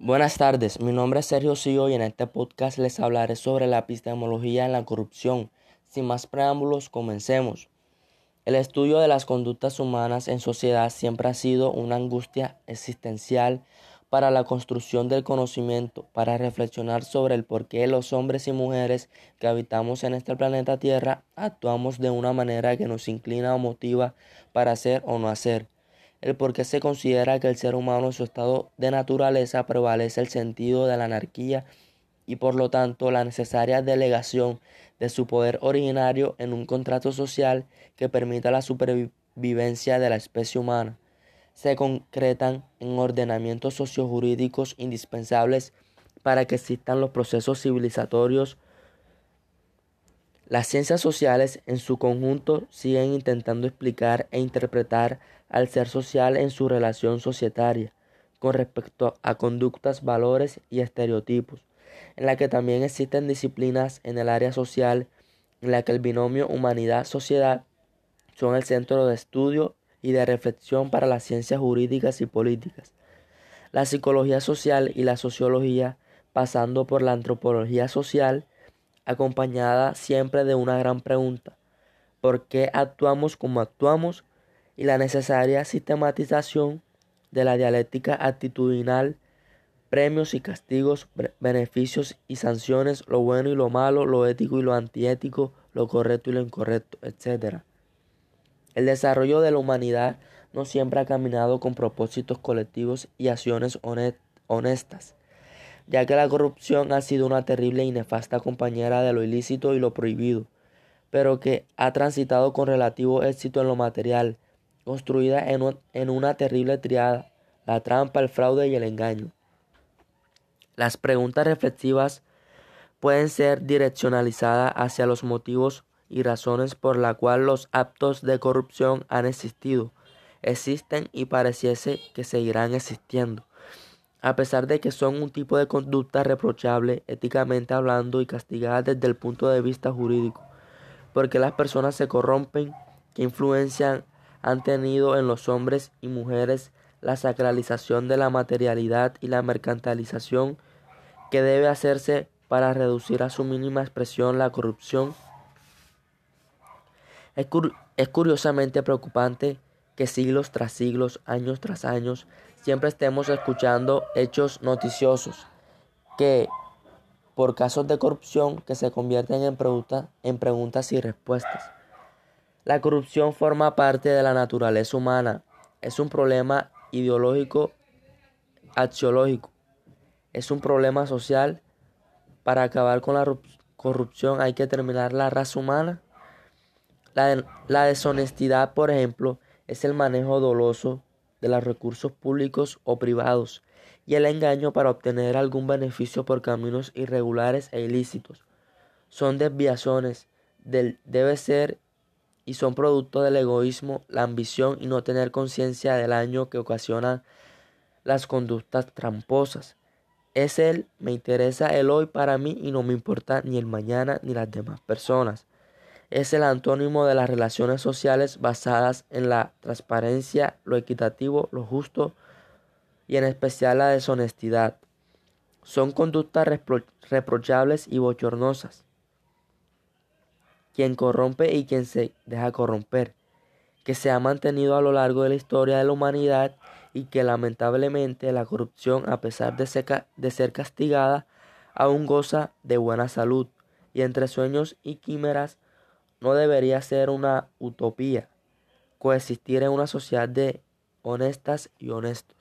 Buenas tardes, mi nombre es Sergio Sillo y en este podcast les hablaré sobre la epistemología en la corrupción. Sin más preámbulos, comencemos. El estudio de las conductas humanas en sociedad siempre ha sido una angustia existencial para la construcción del conocimiento, para reflexionar sobre el por qué los hombres y mujeres que habitamos en este planeta Tierra actuamos de una manera que nos inclina o motiva para hacer o no hacer el por qué se considera que el ser humano en su estado de naturaleza prevalece el sentido de la anarquía y por lo tanto la necesaria delegación de su poder originario en un contrato social que permita la supervivencia de la especie humana. Se concretan en ordenamientos sociojurídicos indispensables para que existan los procesos civilizatorios. Las ciencias sociales en su conjunto siguen intentando explicar e interpretar al ser social en su relación societaria con respecto a conductas, valores y estereotipos, en la que también existen disciplinas en el área social en la que el binomio humanidad-sociedad son el centro de estudio y de reflexión para las ciencias jurídicas y políticas. La psicología social y la sociología, pasando por la antropología social, acompañada siempre de una gran pregunta, ¿por qué actuamos como actuamos y la necesaria sistematización de la dialéctica actitudinal, premios y castigos, beneficios y sanciones, lo bueno y lo malo, lo ético y lo antiético, lo correcto y lo incorrecto, etc. El desarrollo de la humanidad no siempre ha caminado con propósitos colectivos y acciones honestas, ya que la corrupción ha sido una terrible y nefasta compañera de lo ilícito y lo prohibido, pero que ha transitado con relativo éxito en lo material, construida en, una terrible triada, la trampa, el fraude y el engaño. Las preguntas reflexivas pueden ser direccionalizadas hacia los motivos y razones por la cual los actos de corrupción han existido, existen y pareciese que seguirán existiendo, a pesar de que son un tipo de conducta reprochable éticamente hablando y castigada desde el punto de vista jurídico, porque las personas se corrompen que influencian han tenido en los hombres y mujeres la sacralización de la materialidad y la mercantilización que debe hacerse para reducir a su mínima expresión la corrupción. Es, es, curiosamente preocupante que siglos tras siglos, años tras años, siempre estemos escuchando hechos noticiosos que, por casos de corrupción, que se convierten en, pregunta, en preguntas y respuestas. La corrupción forma parte de la naturaleza humana. Es un problema ideológico, axiológico. Es un problema social. Para acabar con la corrupción hay que terminar la raza humana. La, la deshonestidad, por ejemplo, es el manejo doloso de los recursos públicos o privados y el engaño para obtener algún beneficio por caminos irregulares e ilícitos. Son desviaciones del debe ser y son producto del egoísmo, la ambición y no tener conciencia del daño que ocasionan las conductas tramposas. Es él, me interesa el hoy para mí y no me importa ni el mañana ni las demás personas. Es el antónimo de las relaciones sociales basadas en la transparencia, lo equitativo, lo justo y en especial la deshonestidad. Son conductas reprochables y bochornosas quien corrompe y quien se deja corromper, que se ha mantenido a lo largo de la historia de la humanidad y que lamentablemente la corrupción, a pesar de ser, de ser castigada, aún goza de buena salud y entre sueños y quimeras no debería ser una utopía coexistir en una sociedad de honestas y honestos.